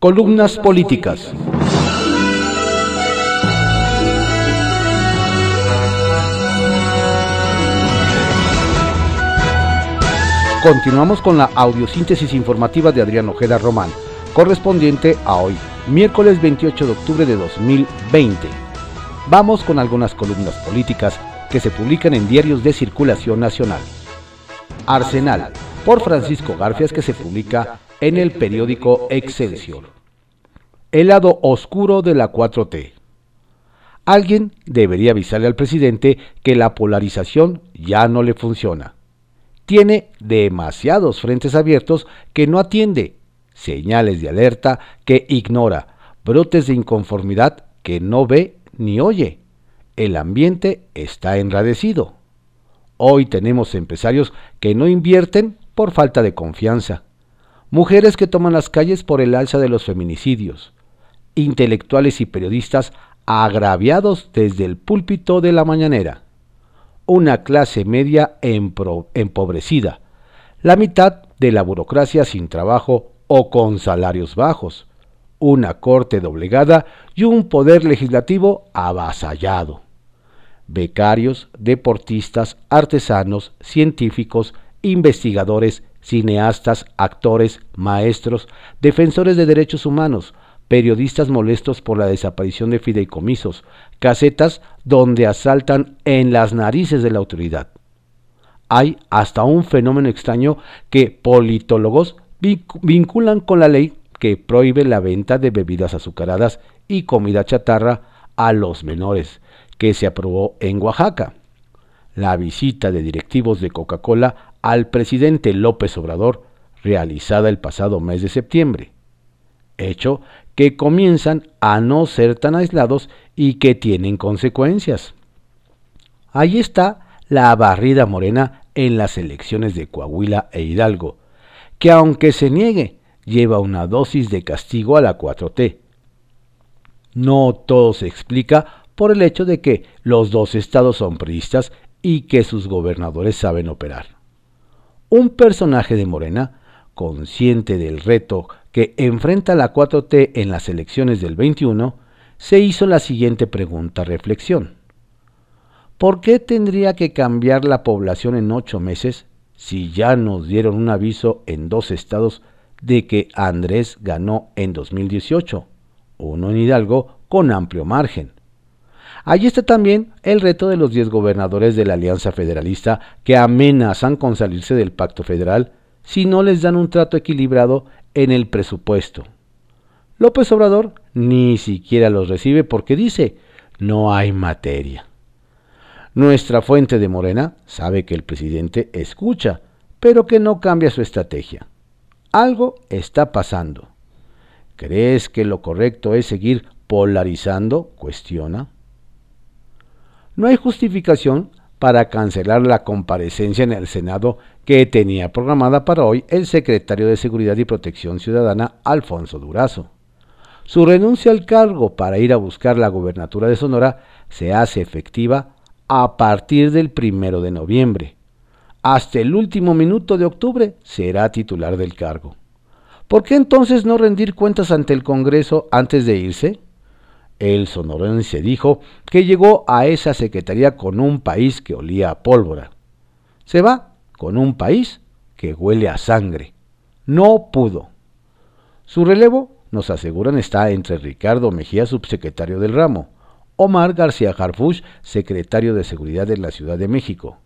Columnas políticas. Continuamos con la audiosíntesis informativa de Adrián Ojeda Román, correspondiente a hoy, miércoles 28 de octubre de 2020. Vamos con algunas columnas políticas que se publican en diarios de circulación nacional. Arsenal, por Francisco Garfias, que se publica en el periódico Excelsior. El lado oscuro de la 4T. Alguien debería avisarle al presidente que la polarización ya no le funciona tiene demasiados frentes abiertos que no atiende, señales de alerta que ignora, brotes de inconformidad que no ve ni oye. El ambiente está enradecido. Hoy tenemos empresarios que no invierten por falta de confianza, mujeres que toman las calles por el alza de los feminicidios, intelectuales y periodistas agraviados desde el púlpito de la mañanera. Una clase media empobrecida, la mitad de la burocracia sin trabajo o con salarios bajos, una corte doblegada y un poder legislativo avasallado. Becarios, deportistas, artesanos, científicos, investigadores, cineastas, actores, maestros, defensores de derechos humanos, periodistas molestos por la desaparición de fideicomisos, casetas donde asaltan en las narices de la autoridad. Hay hasta un fenómeno extraño que politólogos vinculan con la ley que prohíbe la venta de bebidas azucaradas y comida chatarra a los menores, que se aprobó en Oaxaca. La visita de directivos de Coca-Cola al presidente López Obrador, realizada el pasado mes de septiembre, hecho que comienzan a no ser tan aislados y que tienen consecuencias. Ahí está la barrida morena en las elecciones de Coahuila e Hidalgo, que aunque se niegue, lleva una dosis de castigo a la 4T. No todo se explica por el hecho de que los dos estados son priistas y que sus gobernadores saben operar. Un personaje de Morena, consciente del reto que enfrenta la 4T en las elecciones del 21, se hizo la siguiente pregunta reflexión. ¿Por qué tendría que cambiar la población en ocho meses si ya nos dieron un aviso en dos estados de que Andrés ganó en 2018, uno en Hidalgo con amplio margen? Allí está también el reto de los 10 gobernadores de la Alianza Federalista que amenazan con salirse del pacto federal si no les dan un trato equilibrado en el presupuesto. López Obrador ni siquiera los recibe porque dice, no hay materia. Nuestra fuente de Morena sabe que el presidente escucha, pero que no cambia su estrategia. Algo está pasando. ¿Crees que lo correcto es seguir polarizando? Cuestiona. No hay justificación para cancelar la comparecencia en el Senado que tenía programada para hoy el secretario de Seguridad y Protección Ciudadana, Alfonso Durazo. Su renuncia al cargo para ir a buscar la gubernatura de Sonora se hace efectiva a partir del primero de noviembre. Hasta el último minuto de octubre será titular del cargo. ¿Por qué entonces no rendir cuentas ante el Congreso antes de irse? El sonorense dijo que llegó a esa secretaría con un país que olía a pólvora. Se va con un país que huele a sangre. No pudo. Su relevo, nos aseguran, está entre Ricardo Mejía, subsecretario del ramo, Omar García Harfuch, secretario de Seguridad de la Ciudad de México.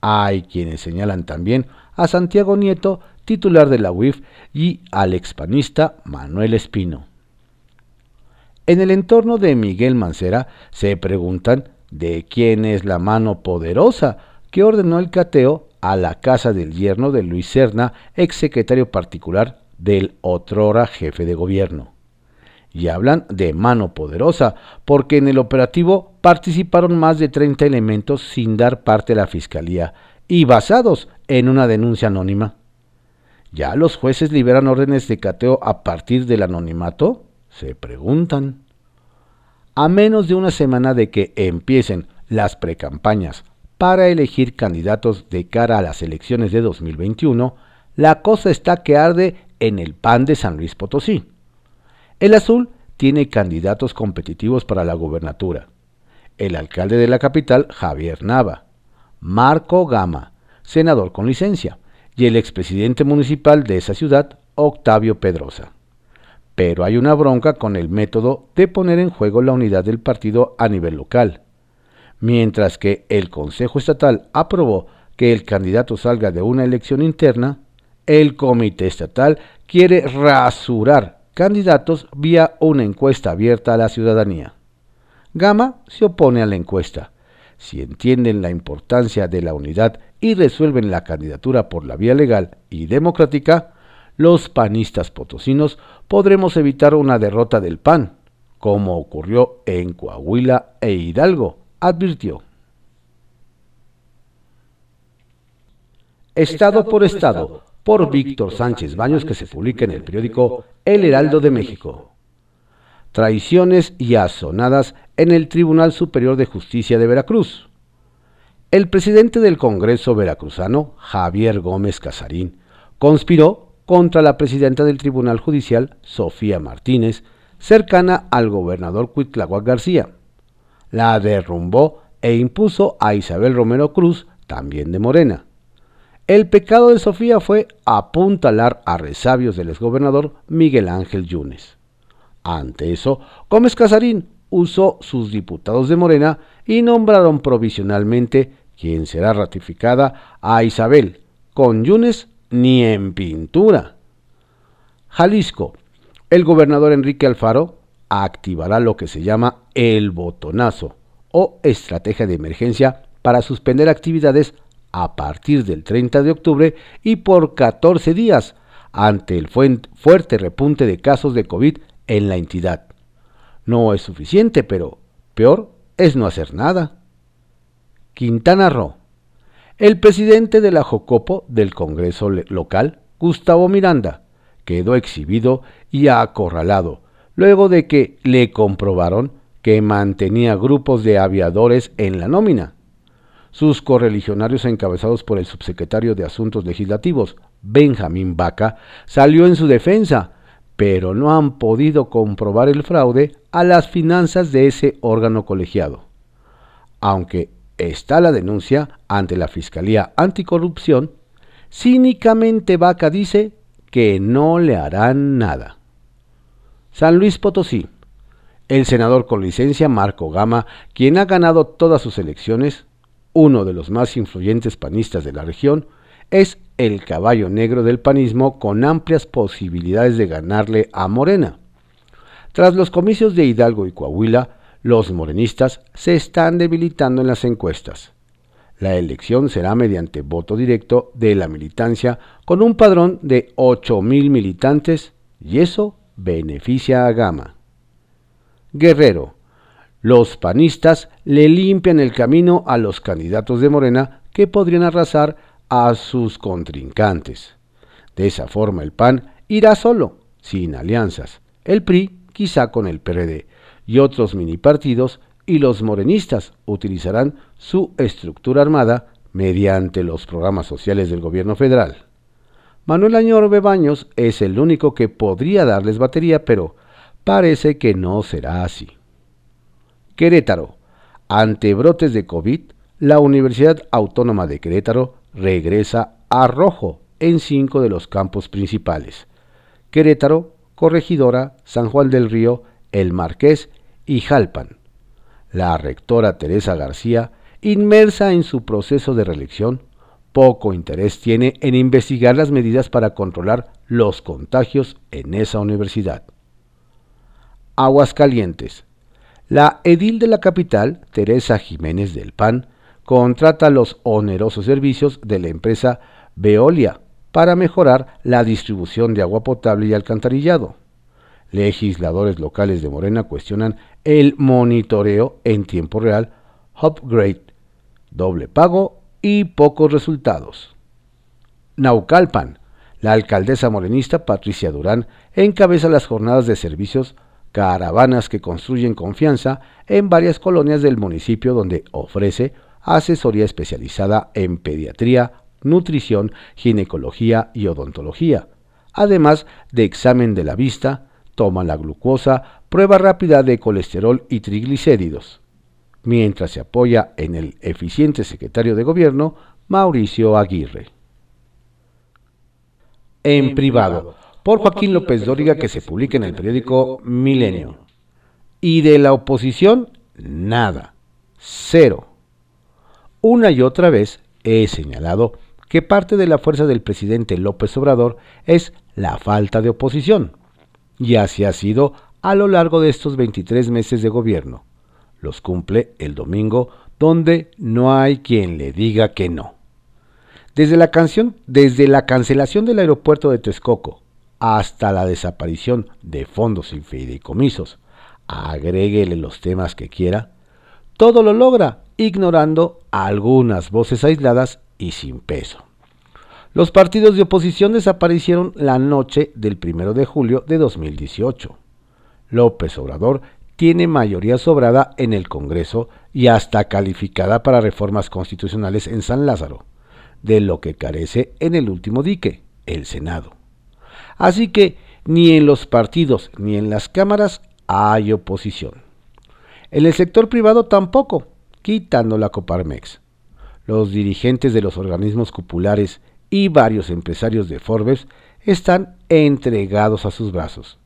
Hay quienes señalan también a Santiago Nieto, titular de la UIF, y al expanista Manuel Espino. En el entorno de Miguel Mancera se preguntan de quién es la mano poderosa que ordenó el cateo a la casa del yerno de Luis Serna, ex secretario particular del otrora jefe de gobierno. Y hablan de mano poderosa, porque en el operativo participaron más de 30 elementos sin dar parte a la fiscalía y basados en una denuncia anónima. ¿Ya los jueces liberan órdenes de cateo a partir del anonimato? Se preguntan. A menos de una semana de que empiecen las precampañas para elegir candidatos de cara a las elecciones de 2021, la cosa está que arde en el PAN de San Luis Potosí. El azul tiene candidatos competitivos para la gobernatura. El alcalde de la capital, Javier Nava. Marco Gama, senador con licencia. Y el expresidente municipal de esa ciudad, Octavio Pedrosa. Pero hay una bronca con el método de poner en juego la unidad del partido a nivel local. Mientras que el Consejo Estatal aprobó que el candidato salga de una elección interna, el Comité Estatal quiere rasurar candidatos vía una encuesta abierta a la ciudadanía. Gama se opone a la encuesta. Si entienden la importancia de la unidad y resuelven la candidatura por la vía legal y democrática, los panistas potosinos podremos evitar una derrota del PAN, como ocurrió en Coahuila e Hidalgo, advirtió. Estado por Estado, por Víctor Sánchez Baños, que se publica en el periódico El Heraldo de México. Traiciones y azonadas en el Tribunal Superior de Justicia de Veracruz. El presidente del Congreso veracruzano, Javier Gómez Casarín, conspiró contra la presidenta del Tribunal Judicial, Sofía Martínez, cercana al gobernador Cuitláhuac García. La derrumbó e impuso a Isabel Romero Cruz, también de Morena el pecado de Sofía fue apuntalar a resabios del exgobernador Miguel Ángel Yunes. Ante eso, Gómez Casarín usó sus diputados de Morena y nombraron provisionalmente quien será ratificada a Isabel, con Yunes ni en pintura. Jalisco. El gobernador Enrique Alfaro activará lo que se llama el botonazo o estrategia de emergencia para suspender actividades a partir del 30 de octubre y por 14 días ante el fuerte repunte de casos de COVID en la entidad. No es suficiente, pero peor es no hacer nada. Quintana Roo. El presidente de la Jocopo del Congreso local, Gustavo Miranda, quedó exhibido y acorralado luego de que le comprobaron que mantenía grupos de aviadores en la nómina sus correligionarios encabezados por el subsecretario de Asuntos Legislativos, Benjamín Vaca, salió en su defensa, pero no han podido comprobar el fraude a las finanzas de ese órgano colegiado. Aunque está la denuncia ante la Fiscalía Anticorrupción, cínicamente Vaca dice que no le harán nada. San Luis Potosí. El senador con licencia Marco Gama, quien ha ganado todas sus elecciones, uno de los más influyentes panistas de la región, es el caballo negro del panismo con amplias posibilidades de ganarle a Morena. Tras los comicios de Hidalgo y Coahuila, los morenistas se están debilitando en las encuestas. La elección será mediante voto directo de la militancia con un padrón de 8.000 militantes y eso beneficia a Gama. Guerrero, los panistas le limpian el camino a los candidatos de Morena que podrían arrasar a sus contrincantes. De esa forma el PAN irá solo, sin alianzas, el PRI quizá con el PRD y otros mini partidos y los morenistas utilizarán su estructura armada mediante los programas sociales del gobierno federal. Manuel Añorbe Baños es el único que podría darles batería, pero parece que no será así. Querétaro. Ante brotes de COVID, la Universidad Autónoma de Querétaro regresa a rojo en cinco de los campos principales. Querétaro, Corregidora, San Juan del Río, El Marqués y Jalpan. La rectora Teresa García, inmersa en su proceso de reelección, poco interés tiene en investigar las medidas para controlar los contagios en esa universidad. Aguascalientes. La edil de la capital, Teresa Jiménez del PAN, contrata los onerosos servicios de la empresa Veolia para mejorar la distribución de agua potable y alcantarillado. Legisladores locales de Morena cuestionan el monitoreo en tiempo real, upgrade, doble pago y pocos resultados. Naucalpan, la alcaldesa morenista Patricia Durán encabeza las jornadas de servicios caravanas que construyen confianza en varias colonias del municipio donde ofrece asesoría especializada en pediatría, nutrición, ginecología y odontología, además de examen de la vista, toma la glucosa, prueba rápida de colesterol y triglicéridos, mientras se apoya en el eficiente secretario de gobierno, Mauricio Aguirre. En privado, por Joaquín López Dóriga, que se publica en el periódico Milenio. Y de la oposición, nada. Cero. Una y otra vez he señalado que parte de la fuerza del presidente López Obrador es la falta de oposición. Y así ha sido a lo largo de estos 23 meses de gobierno. Los cumple el domingo donde no hay quien le diga que no. Desde la, canción, desde la cancelación del aeropuerto de Texcoco hasta la desaparición de fondos y fideicomisos, agréguele los temas que quiera, todo lo logra ignorando algunas voces aisladas y sin peso. Los partidos de oposición desaparecieron la noche del 1 de julio de 2018. López Obrador tiene mayoría sobrada en el Congreso y hasta calificada para reformas constitucionales en San Lázaro, de lo que carece en el último dique, el Senado. Así que ni en los partidos ni en las cámaras hay oposición. En el sector privado tampoco, quitando la Coparmex. Los dirigentes de los organismos cupulares y varios empresarios de Forbes están entregados a sus brazos,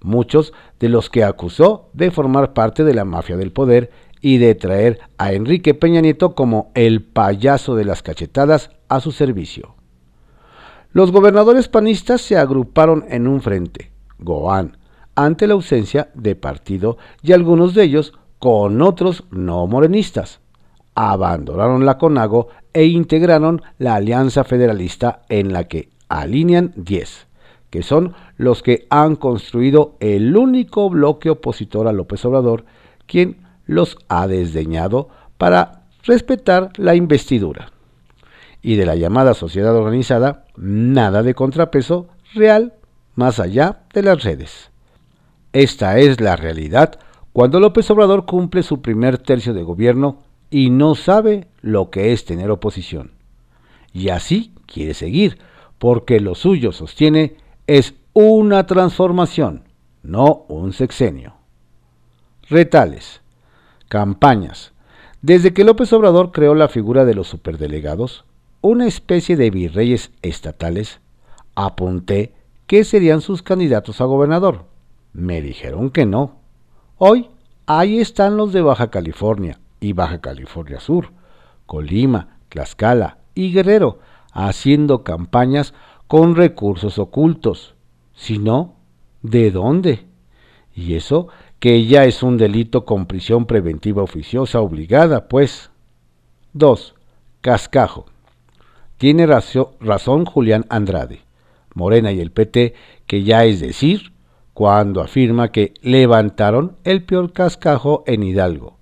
muchos de los que acusó de formar parte de la mafia del poder y de traer a Enrique Peña Nieto como el payaso de las cachetadas a su servicio. Los gobernadores panistas se agruparon en un frente, Goán, ante la ausencia de partido y algunos de ellos con otros no morenistas. Abandonaron la CONAGO e integraron la Alianza Federalista en la que alinean 10, que son los que han construido el único bloque opositor a López Obrador, quien los ha desdeñado para respetar la investidura. Y de la llamada sociedad organizada, nada de contrapeso real más allá de las redes. Esta es la realidad cuando López Obrador cumple su primer tercio de gobierno y no sabe lo que es tener oposición. Y así quiere seguir, porque lo suyo, sostiene, es una transformación, no un sexenio. Retales. Campañas. Desde que López Obrador creó la figura de los superdelegados, una especie de virreyes estatales, apunté que serían sus candidatos a gobernador. Me dijeron que no Hoy, ahí están los de Baja California y Baja California Sur, Colima, Tlaxcala y Guerrero, haciendo campañas con recursos ocultos. Si no, ¿de dónde? Y eso que ya es un delito con prisión preventiva oficiosa obligada, pues. 2. Cascajo. Tiene razón Julián Andrade, Morena y el PT, que ya es decir, cuando afirma que levantaron el peor cascajo en Hidalgo.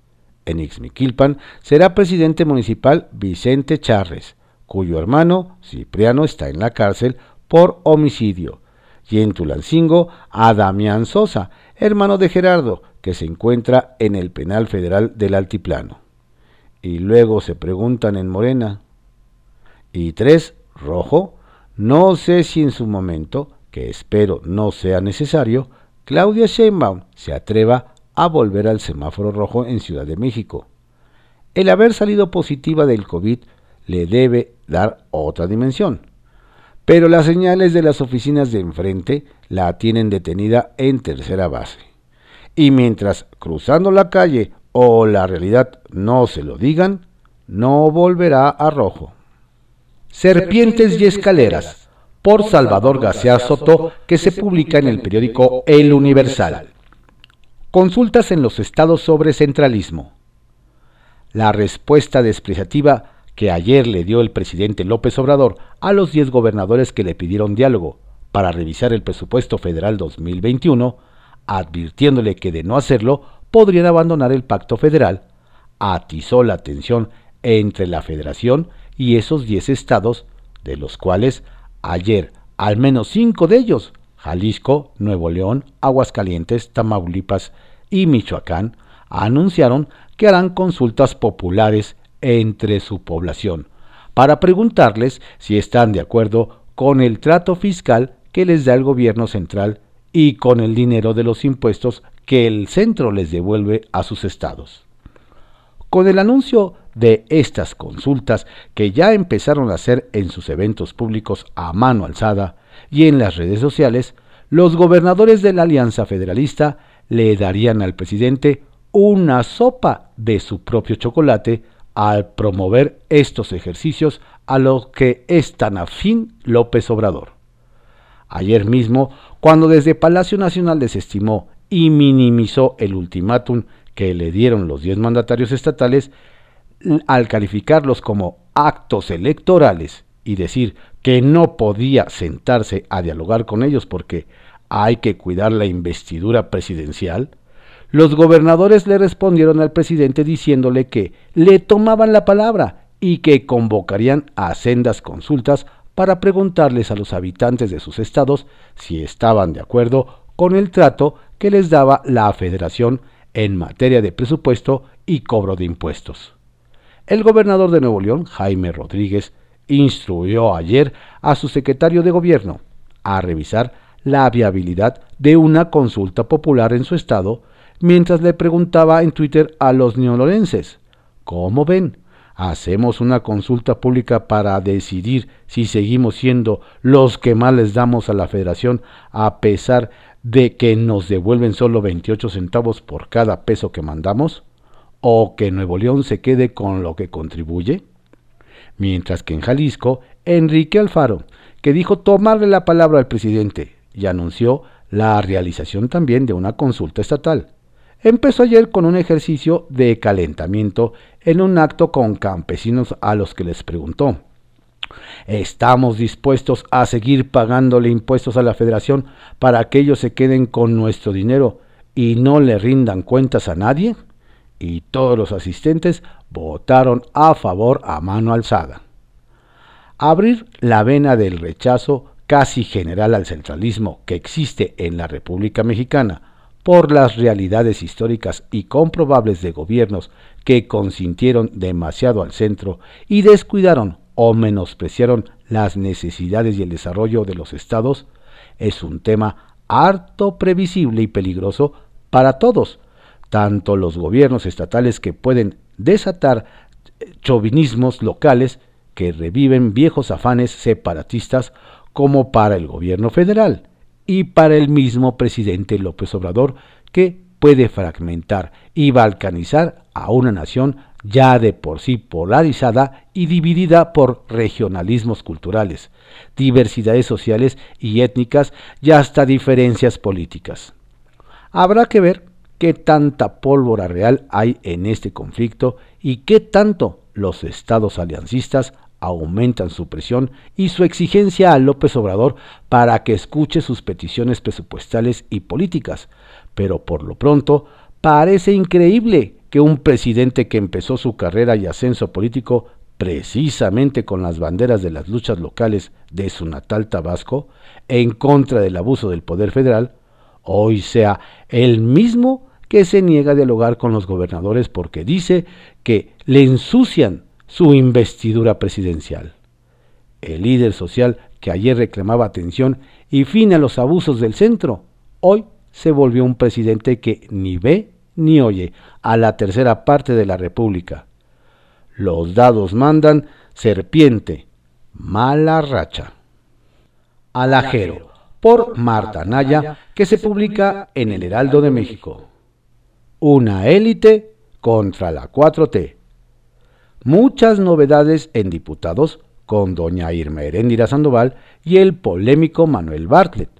En Ixmiquilpan será presidente municipal Vicente Charres, cuyo hermano Cipriano está en la cárcel por homicidio, y en Tulancingo a Damián Sosa, hermano de Gerardo, que se encuentra en el penal federal del Altiplano. Y luego se preguntan en Morena. Y tres, Rojo, no sé si en su momento que espero no sea necesario, Claudia Sheinbaum se atreva a volver al semáforo rojo en Ciudad de México. El haber salido positiva del COVID le debe dar otra dimensión. Pero las señales de las oficinas de enfrente la tienen detenida en tercera base. Y mientras cruzando la calle o la realidad no se lo digan, no volverá a rojo. Serpientes y escaleras por Salvador García Soto, que se publica en el periódico El Universal. Consultas en los estados sobre centralismo. La respuesta despreciativa que ayer le dio el presidente López Obrador a los 10 gobernadores que le pidieron diálogo para revisar el presupuesto federal 2021, advirtiéndole que de no hacerlo podrían abandonar el pacto federal, atizó la tensión entre la federación y esos 10 estados, de los cuales Ayer, al menos cinco de ellos, Jalisco, Nuevo León, Aguascalientes, Tamaulipas y Michoacán, anunciaron que harán consultas populares entre su población para preguntarles si están de acuerdo con el trato fiscal que les da el gobierno central y con el dinero de los impuestos que el centro les devuelve a sus estados. Con el anuncio de estas consultas que ya empezaron a hacer en sus eventos públicos a mano alzada y en las redes sociales, los gobernadores de la Alianza Federalista le darían al presidente una sopa de su propio chocolate al promover estos ejercicios a los que es tan afín López Obrador. Ayer mismo, cuando desde Palacio Nacional desestimó y minimizó el ultimátum que le dieron los diez mandatarios estatales, al calificarlos como actos electorales y decir que no podía sentarse a dialogar con ellos porque hay que cuidar la investidura presidencial, los gobernadores le respondieron al presidente diciéndole que le tomaban la palabra y que convocarían a sendas consultas para preguntarles a los habitantes de sus estados si estaban de acuerdo con el trato que les daba la federación en materia de presupuesto y cobro de impuestos. El gobernador de Nuevo León, Jaime Rodríguez, instruyó ayer a su secretario de gobierno a revisar la viabilidad de una consulta popular en su estado mientras le preguntaba en Twitter a los neolorenses, ¿cómo ven? ¿Hacemos una consulta pública para decidir si seguimos siendo los que más les damos a la federación a pesar de que nos devuelven solo 28 centavos por cada peso que mandamos? ¿O que Nuevo León se quede con lo que contribuye? Mientras que en Jalisco, Enrique Alfaro, que dijo tomarle la palabra al presidente y anunció la realización también de una consulta estatal empezó ayer con un ejercicio de calentamiento en un acto con campesinos a los que les preguntó, ¿estamos dispuestos a seguir pagándole impuestos a la federación para que ellos se queden con nuestro dinero y no le rindan cuentas a nadie? Y todos los asistentes votaron a favor a mano alzada. Abrir la vena del rechazo casi general al centralismo que existe en la República Mexicana por las realidades históricas y comprobables de gobiernos que consintieron demasiado al centro y descuidaron o menospreciaron las necesidades y el desarrollo de los estados, es un tema harto previsible y peligroso para todos, tanto los gobiernos estatales que pueden desatar chauvinismos locales que reviven viejos afanes separatistas como para el gobierno federal y para el mismo presidente López Obrador, que puede fragmentar y balcanizar a una nación ya de por sí polarizada y dividida por regionalismos culturales, diversidades sociales y étnicas y hasta diferencias políticas. Habrá que ver qué tanta pólvora real hay en este conflicto y qué tanto los estados aliancistas aumentan su presión y su exigencia a López Obrador para que escuche sus peticiones presupuestales y políticas, pero por lo pronto parece increíble que un presidente que empezó su carrera y ascenso político precisamente con las banderas de las luchas locales de su natal Tabasco, en contra del abuso del poder federal, hoy sea el mismo que se niega a dialogar con los gobernadores porque dice que le ensucian su investidura presidencial. El líder social que ayer reclamaba atención y fin a los abusos del centro, hoy se volvió un presidente que ni ve ni oye a la tercera parte de la República. Los dados mandan serpiente, mala racha. Alajero, por Marta Naya, que se publica en el Heraldo de México. Una élite contra la 4T muchas novedades en diputados con doña Irma Heréndira Sandoval y el polémico Manuel Bartlett.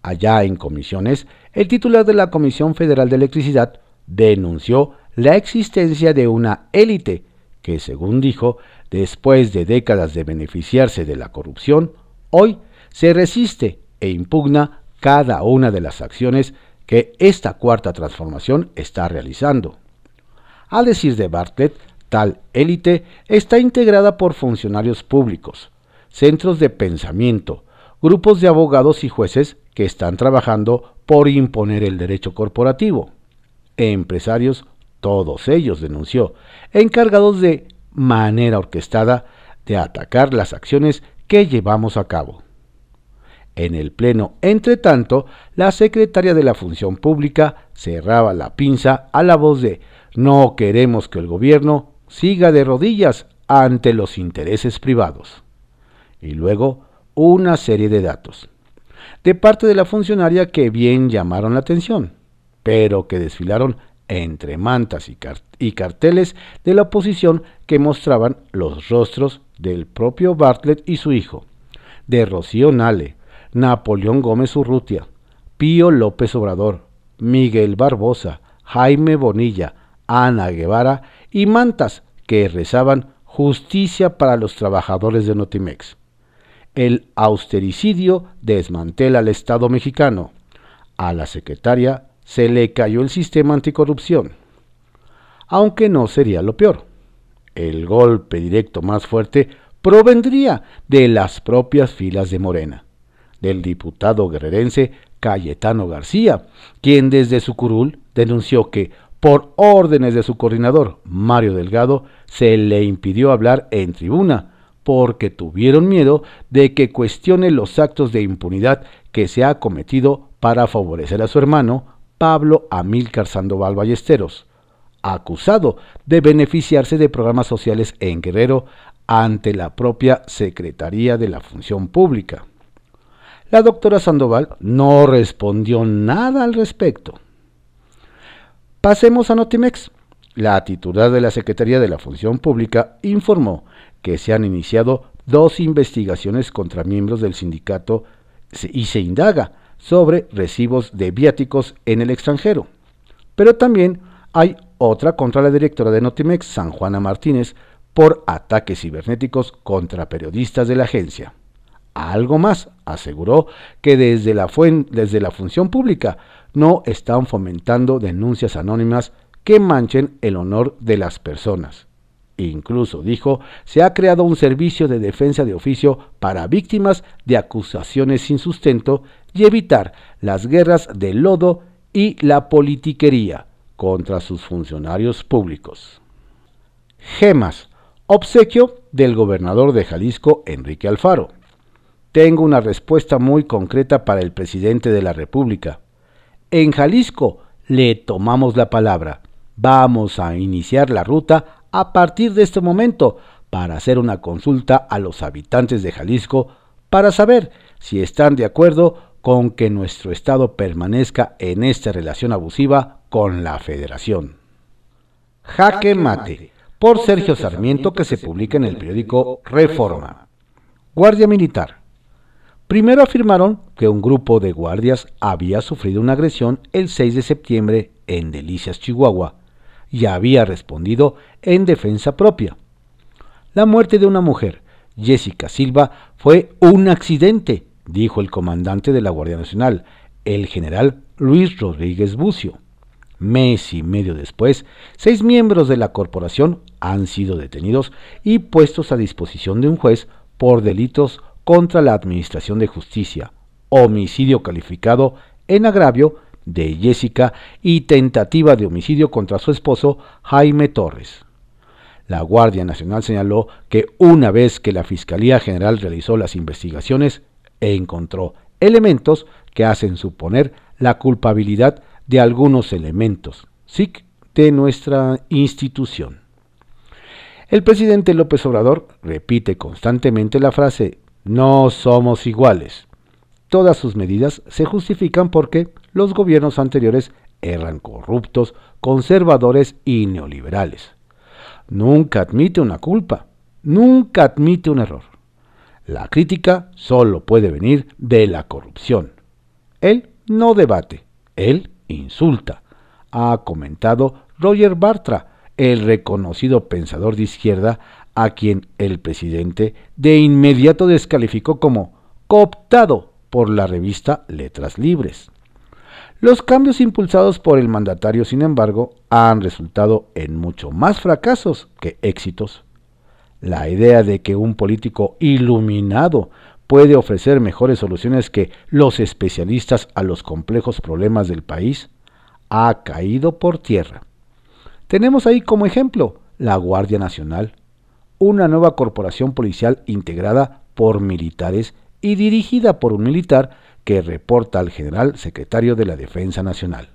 Allá en comisiones, el titular de la Comisión Federal de Electricidad denunció la existencia de una élite que, según dijo, después de décadas de beneficiarse de la corrupción, hoy se resiste e impugna cada una de las acciones que esta cuarta transformación está realizando. A decir de Bartlett, Tal élite está integrada por funcionarios públicos, centros de pensamiento, grupos de abogados y jueces que están trabajando por imponer el derecho corporativo, empresarios, todos ellos denunció, encargados de manera orquestada de atacar las acciones que llevamos a cabo. En el Pleno, entre tanto, la secretaria de la Función Pública cerraba la pinza a la voz de No queremos que el gobierno siga de rodillas ante los intereses privados. Y luego una serie de datos. De parte de la funcionaria que bien llamaron la atención, pero que desfilaron entre mantas y, carteles de la oposición que mostraban los rostros del propio Bartlett y su hijo, de Rocío Nale, Napoleón Gómez Urrutia, Pío López Obrador, Miguel Barbosa, Jaime Bonilla, Ana Guevara y mantas que rezaban justicia para los trabajadores de Notimex. El austericidio desmantela al Estado mexicano. A la secretaria se le cayó el sistema anticorrupción. Aunque no sería lo peor. El golpe directo más fuerte provendría de las propias filas de Morena del diputado guerrerense Cayetano García, quien desde su curul denunció que, por órdenes de su coordinador, Mario Delgado, se le impidió hablar en tribuna, porque tuvieron miedo de que cuestione los actos de impunidad que se ha cometido para favorecer a su hermano, Pablo Amílcar Sandoval Ballesteros, acusado de beneficiarse de programas sociales en Guerrero ante la propia Secretaría de la Función Pública. La doctora Sandoval no respondió nada al respecto. Pasemos a Notimex. La titular de la Secretaría de la Función Pública informó que se han iniciado dos investigaciones contra miembros del sindicato y se indaga sobre recibos de viáticos en el extranjero. Pero también hay otra contra la directora de Notimex, San Juana Martínez, por ataques cibernéticos contra periodistas de la agencia algo más, aseguró que desde la, desde la función pública no están fomentando denuncias anónimas que manchen el honor de las personas. Incluso, dijo, se ha creado un servicio de defensa de oficio para víctimas de acusaciones sin sustento y evitar las guerras de lodo y la politiquería contra sus funcionarios públicos. Gemas, obsequio del gobernador de Jalisco, Enrique Alfaro. Tengo una respuesta muy concreta para el presidente de la República. En Jalisco le tomamos la palabra. Vamos a iniciar la ruta a partir de este momento para hacer una consulta a los habitantes de Jalisco para saber si están de acuerdo con que nuestro Estado permanezca en esta relación abusiva con la Federación. Jaque Mate, por Sergio Sarmiento, que se publica en el periódico Reforma. Guardia Militar. Primero afirmaron que un grupo de guardias había sufrido una agresión el 6 de septiembre en Delicias, Chihuahua, y había respondido en defensa propia. La muerte de una mujer, Jessica Silva, fue un accidente, dijo el comandante de la Guardia Nacional, el general Luis Rodríguez Bucio. Mes y medio después, seis miembros de la corporación han sido detenidos y puestos a disposición de un juez por delitos contra la Administración de Justicia, homicidio calificado en agravio de Jessica y tentativa de homicidio contra su esposo Jaime Torres. La Guardia Nacional señaló que una vez que la Fiscalía General realizó las investigaciones, encontró elementos que hacen suponer la culpabilidad de algunos elementos, SIC, de nuestra institución. El presidente López Obrador repite constantemente la frase no somos iguales. Todas sus medidas se justifican porque los gobiernos anteriores eran corruptos, conservadores y neoliberales. Nunca admite una culpa, nunca admite un error. La crítica solo puede venir de la corrupción. Él no debate, él insulta, ha comentado Roger Bartra, el reconocido pensador de izquierda a quien el presidente de inmediato descalificó como cooptado por la revista Letras Libres. Los cambios impulsados por el mandatario, sin embargo, han resultado en mucho más fracasos que éxitos. La idea de que un político iluminado puede ofrecer mejores soluciones que los especialistas a los complejos problemas del país ha caído por tierra. Tenemos ahí como ejemplo la Guardia Nacional, una nueva corporación policial integrada por militares y dirigida por un militar que reporta al general secretario de la Defensa Nacional.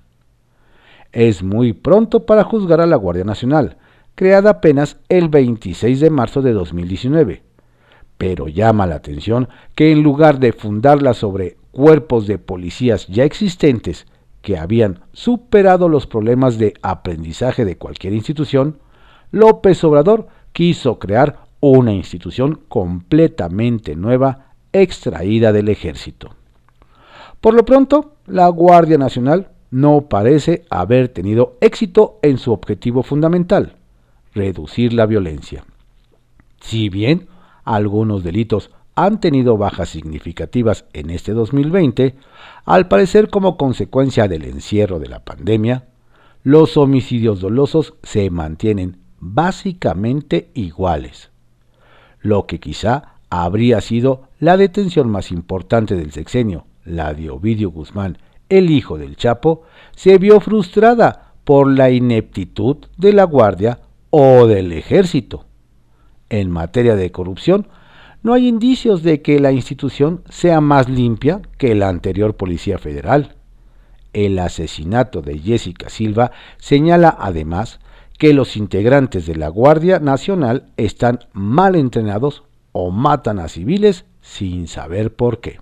Es muy pronto para juzgar a la Guardia Nacional, creada apenas el 26 de marzo de 2019, pero llama la atención que en lugar de fundarla sobre cuerpos de policías ya existentes que habían superado los problemas de aprendizaje de cualquier institución, López Obrador quiso crear una institución completamente nueva extraída del ejército. Por lo pronto, la Guardia Nacional no parece haber tenido éxito en su objetivo fundamental, reducir la violencia. Si bien algunos delitos han tenido bajas significativas en este 2020, al parecer como consecuencia del encierro de la pandemia, los homicidios dolosos se mantienen básicamente iguales, lo que quizá habría sido la detención más importante del sexenio, la de Ovidio Guzmán, el hijo del Chapo, se vio frustrada por la ineptitud de la Guardia o del Ejército. En materia de corrupción, no hay indicios de que la institución sea más limpia que la anterior Policía Federal. El asesinato de Jessica Silva señala además que los integrantes de la Guardia Nacional están mal entrenados o matan a civiles sin saber por qué.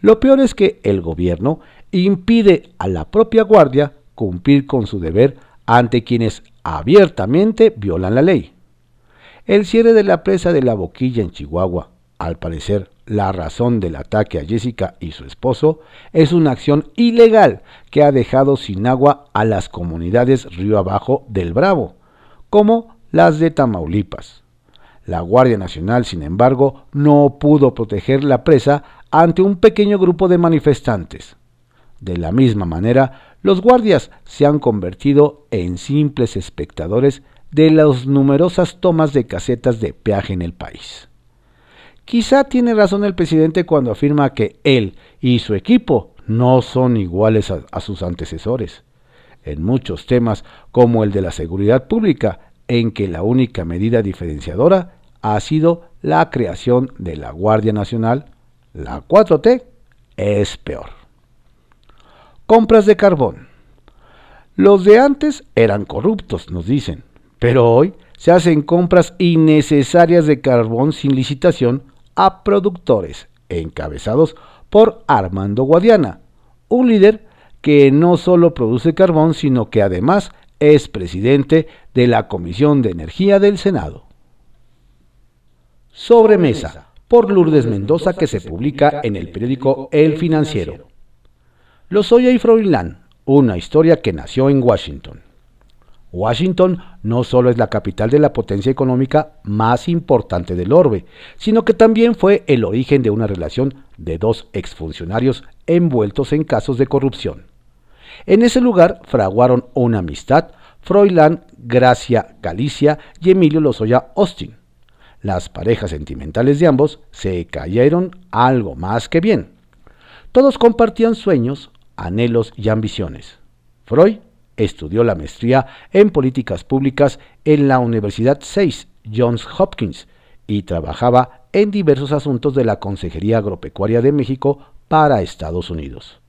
Lo peor es que el gobierno impide a la propia Guardia cumplir con su deber ante quienes abiertamente violan la ley. El cierre de la presa de la Boquilla en Chihuahua, al parecer la razón del ataque a Jessica y su esposo, es una acción ilegal que ha dejado sin agua a las comunidades río abajo del Bravo, como las de Tamaulipas. La Guardia Nacional, sin embargo, no pudo proteger la presa ante un pequeño grupo de manifestantes. De la misma manera, los guardias se han convertido en simples espectadores de las numerosas tomas de casetas de peaje en el país. Quizá tiene razón el presidente cuando afirma que él y su equipo no son iguales a, sus antecesores. En muchos temas, como el de la seguridad pública, en que la única medida diferenciadora ha sido la creación de la Guardia Nacional, la 4T es peor. Compras de carbón. Los de antes eran corruptos, nos dicen. Pero hoy se hacen compras innecesarias de carbón sin licitación a productores, encabezados por Armando Guadiana, un líder que no solo produce carbón, sino que además es presidente de la Comisión de Energía del Senado. Sobremesa, por Lourdes Mendoza, que se publica en el periódico El Financiero. Lozoya y Froilán, una historia que nació en Washington. Washington no solo es la capital de la potencia económica más importante del orbe, sino que también fue el origen de una relación de dos exfuncionarios envueltos en casos de corrupción. En ese lugar fraguaron una amistad Froilán Gracia Galicia y Emilio Lozoya Austin. Las parejas sentimentales de ambos se cayeron algo más que bien. Todos compartían sueños, anhelos y ambiciones. Freud Estudió la maestría en políticas públicas en la Universidad 6 Johns Hopkins y trabajaba en diversos asuntos de la Consejería Agropecuaria de México para Estados Unidos.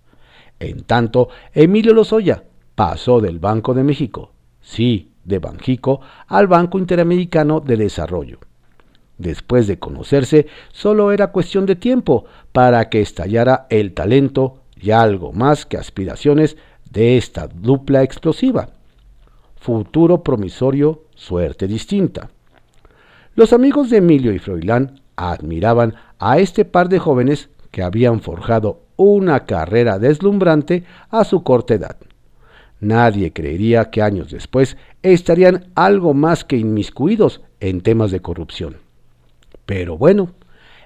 En tanto, Emilio Lozoya pasó del Banco de México, sí, de Banjico, al Banco Interamericano de Desarrollo. Después de conocerse, solo era cuestión de tiempo para que estallara el talento y algo más que aspiraciones de esta dupla explosiva. Futuro promisorio, suerte distinta. Los amigos de Emilio y Froilán admiraban a este par de jóvenes que habían forjado una carrera deslumbrante a su corta edad. Nadie creería que años después estarían algo más que inmiscuidos en temas de corrupción. Pero bueno,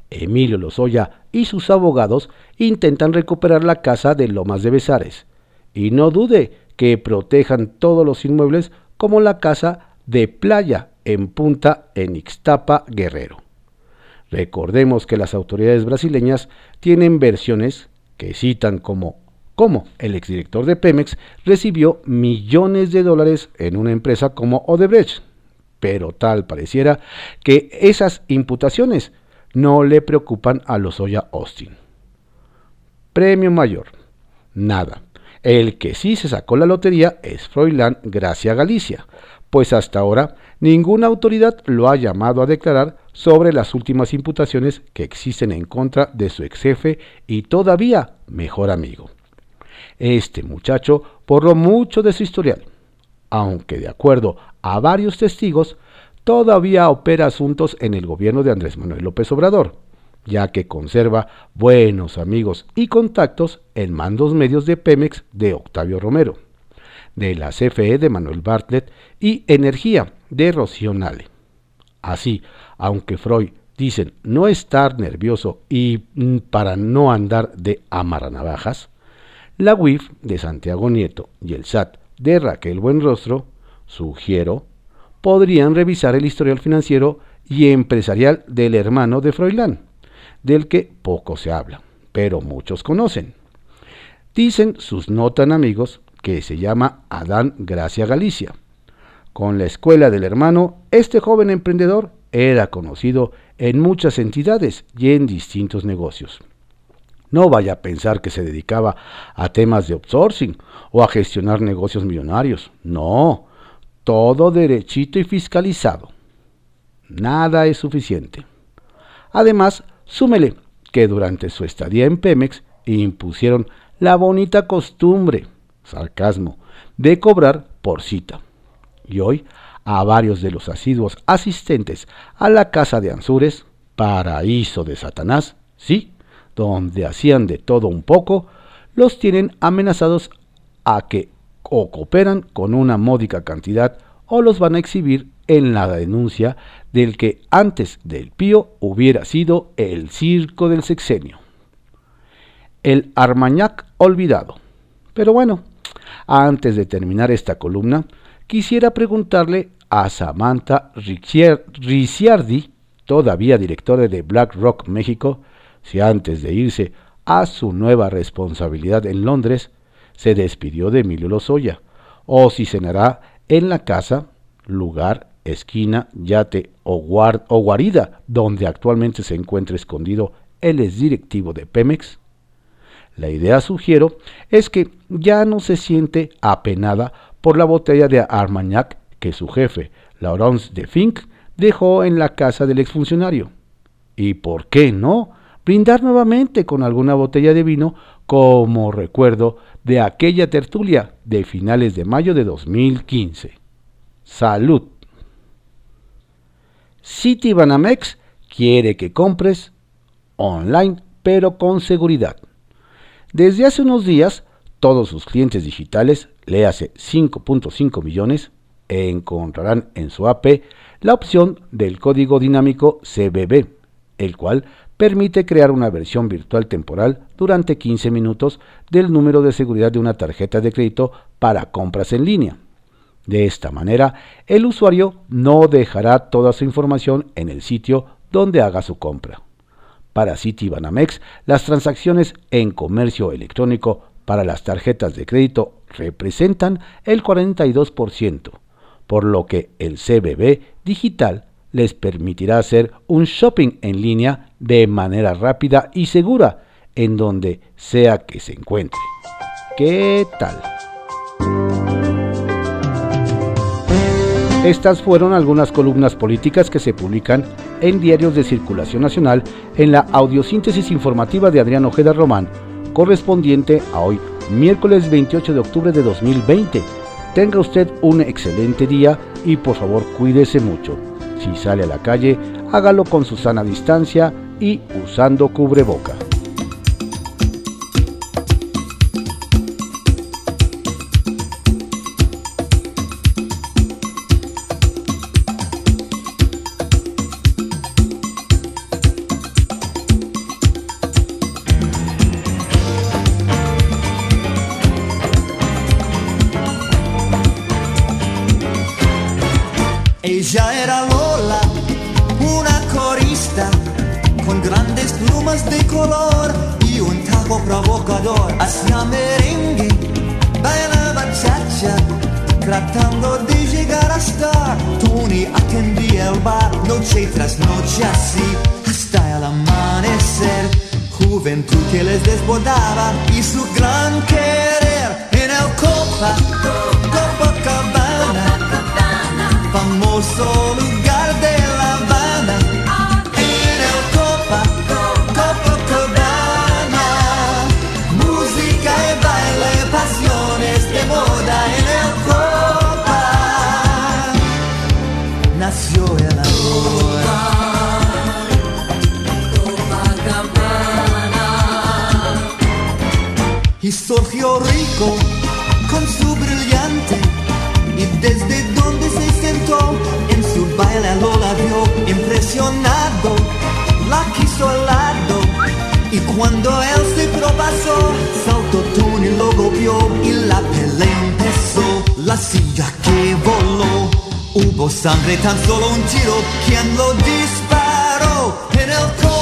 Emilio Lozoya y sus abogados intentan recuperar la casa de Lomas de Besares, y no dude que protejan todos los inmuebles como la casa de playa en Punta en Ixtapa, Guerrero. Recordemos que las autoridades brasileñas tienen versiones que citan como cómo el exdirector de Pemex recibió millones de dólares en una empresa como Odebrecht, pero tal pareciera que esas imputaciones no le preocupan a los Oya Austin. Premio mayor. Nada. El que sí se sacó la lotería es Froilán Gracia Galicia, pues hasta ahora ninguna autoridad lo ha llamado a declarar sobre las últimas imputaciones que existen en contra de su ex jefe y todavía mejor amigo. Este muchacho, lo mucho de su historial, aunque de acuerdo a varios testigos, todavía opera asuntos en el gobierno de Andrés Manuel López Obrador, ya que conserva buenos amigos y contactos en mandos medios de Pemex de Octavio Romero, de la CFE de Manuel Bartlett y Energía de Rocío Nale. Así, aunque Freud dicen no estar nervioso y mm, para no andar de amaranavajas, la UIF de Santiago Nieto y el SAT de Raquel Buenrostro, sugiero, podrían revisar el historial financiero y empresarial del hermano de Froilán, del que poco se habla, pero muchos conocen. Dicen sus no tan amigos que se llama Adán Gracia Galicia. Con la escuela del hermano, este joven emprendedor era conocido en muchas entidades y en distintos negocios. No vaya a pensar que se dedicaba a temas de outsourcing o a gestionar negocios millonarios. No, todo derechito y fiscalizado. Nada es suficiente. Además, súmele que durante su estadía en Pemex impusieron la bonita costumbre, sarcasmo, de cobrar por cita. Y hoy, a varios de los asiduos asistentes a la casa de Ansures, paraíso de Satanás, sí, donde hacían de todo un poco, los tienen amenazados a que o cooperan con una módica cantidad o los van a exhibir en la denuncia del que antes del pío hubiera sido el circo del sexenio. El Armañac olvidado. Pero bueno, antes de terminar esta columna, quisiera preguntarle a Samantha Ricciardi, todavía directora de BlackRock México, si antes de irse a su nueva responsabilidad en Londres, se despidió de Emilio Lozoya, o si cenará en la casa, lugar, esquina, yate o, o guarida donde actualmente se encuentra escondido el exdirectivo de Pemex. La idea, sugiero, es que ya no se siente apenada por la botella de Armagnac que su jefe, Laurence de Fink, dejó en la casa del exfuncionario. ¿Y por qué no? brindar nuevamente con alguna botella de vino como recuerdo de aquella tertulia de finales de mayo de 2015. Salud. Citibanamex quiere que compres online pero con seguridad. Desde hace unos días, todos sus clientes digitales, le hace 5.5 millones, encontrarán en su AP la opción del código dinámico CBB, el cual permite crear una versión virtual temporal durante 15 minutos del número de seguridad de una tarjeta de crédito para compras en línea. De esta manera, el usuario no dejará toda su información en el sitio donde haga su compra. Para Citibanamex, las transacciones en comercio electrónico para las tarjetas de crédito representan el 42%, por lo que el CBB digital les permitirá hacer un shopping en línea de manera rápida y segura en donde sea que se encuentre. ¿Qué tal? Estas fueron algunas columnas políticas que se publican en diarios de circulación nacional en la audiosíntesis informativa de Adrián Ojeda Román, correspondiente a hoy, miércoles 28 de octubre de 2020. Tenga usted un excelente día y por favor cuídese mucho. Si sale a la calle, hágalo con su sana distancia y usando cubreboca. y un taco provocador hacia merengue. Baila bachacha, tratando de llegar hasta Tony atendía el bar noche tras noche así hasta el amanecer. Juventud que les desbordaba y su gran querer en el copa. la quiso al lado. Y cuando él se propasó, saltó tú y lo golpeó y la pelea empezó. La silla que voló, hubo sangre, tan solo un tiro. ¿Quién lo disparó? En el corazón.